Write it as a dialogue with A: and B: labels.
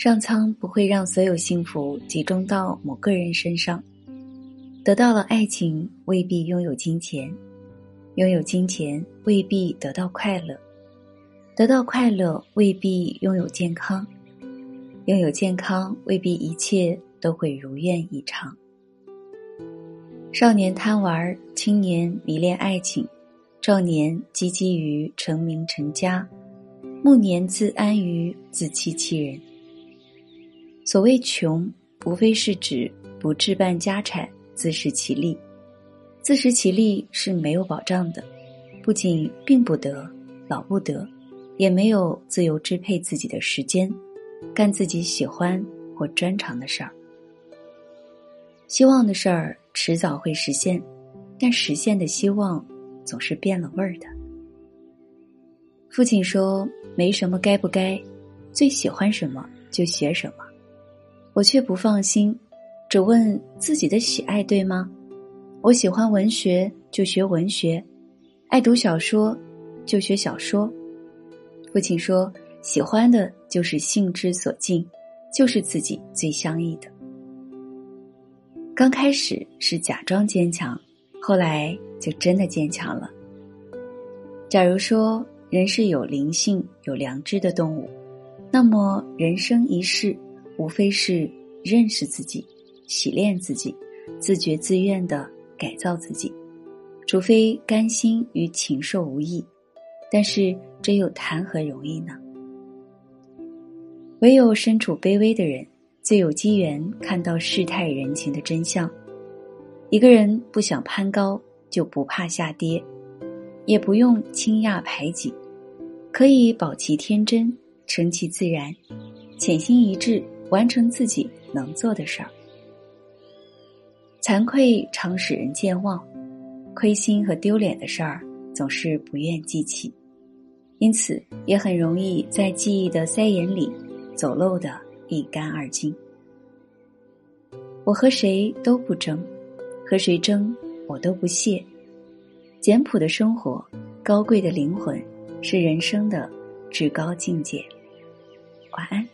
A: 上苍不会让所有幸福集中到某个人身上。得到了爱情，未必拥有金钱；拥有金钱，未必得到快乐；得到快乐，未必拥有健康；拥有健康，未必一切都会如愿以偿。少年贪玩，青年迷恋爱情，壮年积极于成名成家，暮年自安于自欺欺人。所谓穷，无非是指不置办家产。自食其力，自食其力是没有保障的，不仅病不得、老不得，也没有自由支配自己的时间，干自己喜欢或专长的事儿。希望的事儿迟早会实现，但实现的希望总是变了味儿的。父亲说：“没什么该不该，最喜欢什么就学什么。”我却不放心。只问自己的喜爱对吗？我喜欢文学，就学文学；爱读小说，就学小说。父亲说：“喜欢的就是性之所近，就是自己最相宜的。”刚开始是假装坚强，后来就真的坚强了。假如说人是有灵性、有良知的动物，那么人生一世，无非是认识自己。洗练自己，自觉自愿的改造自己，除非甘心与禽兽无异，但是这又谈何容易呢？唯有身处卑微的人，最有机缘看到世态人情的真相。一个人不想攀高，就不怕下跌，也不用轻压排挤，可以保其天真，顺其自然，潜心一致，完成自己能做的事儿。惭愧常使人健忘，亏心和丢脸的事儿总是不愿记起，因此也很容易在记忆的腮眼里走漏的一干二净。我和谁都不争，和谁争我都不屑。简朴的生活，高贵的灵魂，是人生的至高境界。晚安。